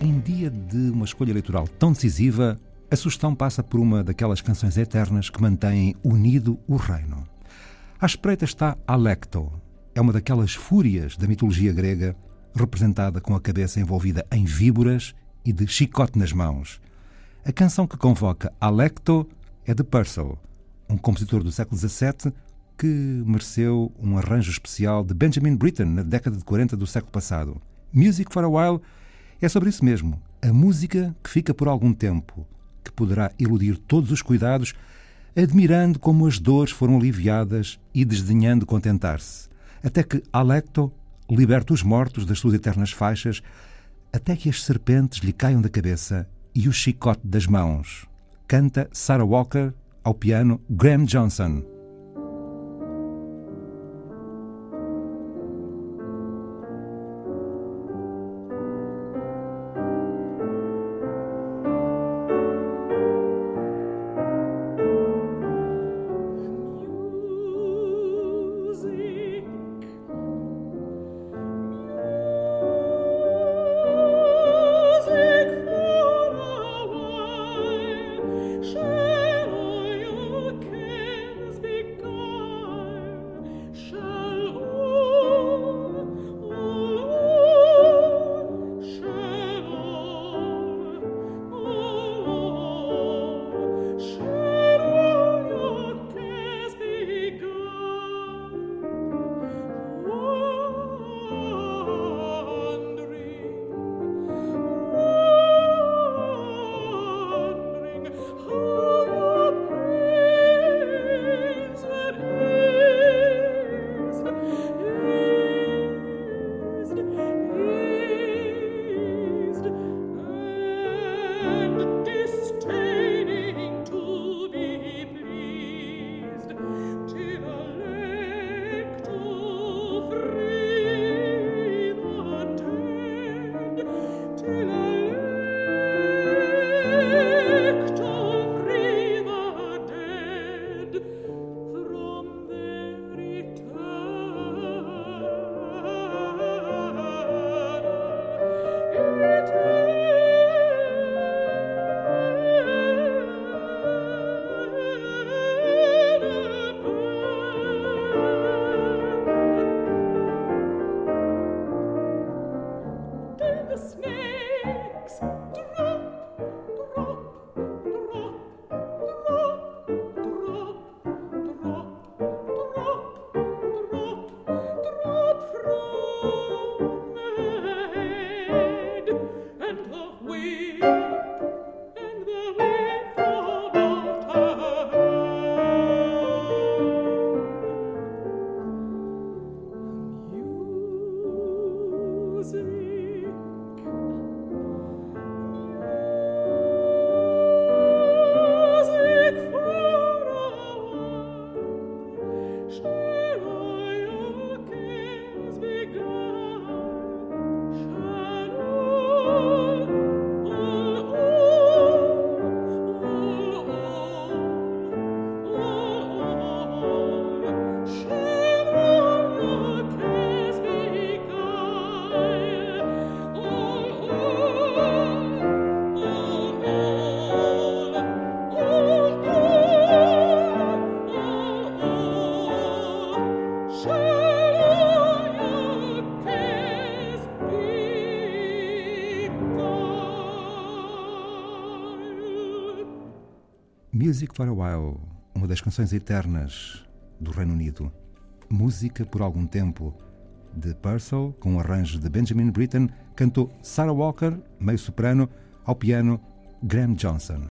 Em dia de uma escolha eleitoral tão decisiva, a sugestão passa por uma daquelas canções eternas que mantêm unido o reino. À espreita está Alecto. É uma daquelas fúrias da mitologia grega, representada com a cabeça envolvida em víboras e de chicote nas mãos. A canção que convoca Alecto é de Purcell, um compositor do século XVII que mereceu um arranjo especial de Benjamin Britten na década de 40 do século passado. Music for a While é sobre isso mesmo, a música que fica por algum tempo, que poderá iludir todos os cuidados, admirando como as dores foram aliviadas e desdenhando contentar-se, até que Alecto liberta os mortos das suas eternas faixas, até que as serpentes lhe caiam da cabeça e o chicote das mãos. Canta Sarah Walker ao piano Graham Johnson. Music for a While, uma das canções eternas do Reino Unido. Música por algum tempo, de Purcell, com um arranjo de Benjamin Britten, cantou Sarah Walker, meio soprano, ao piano Graham Johnson.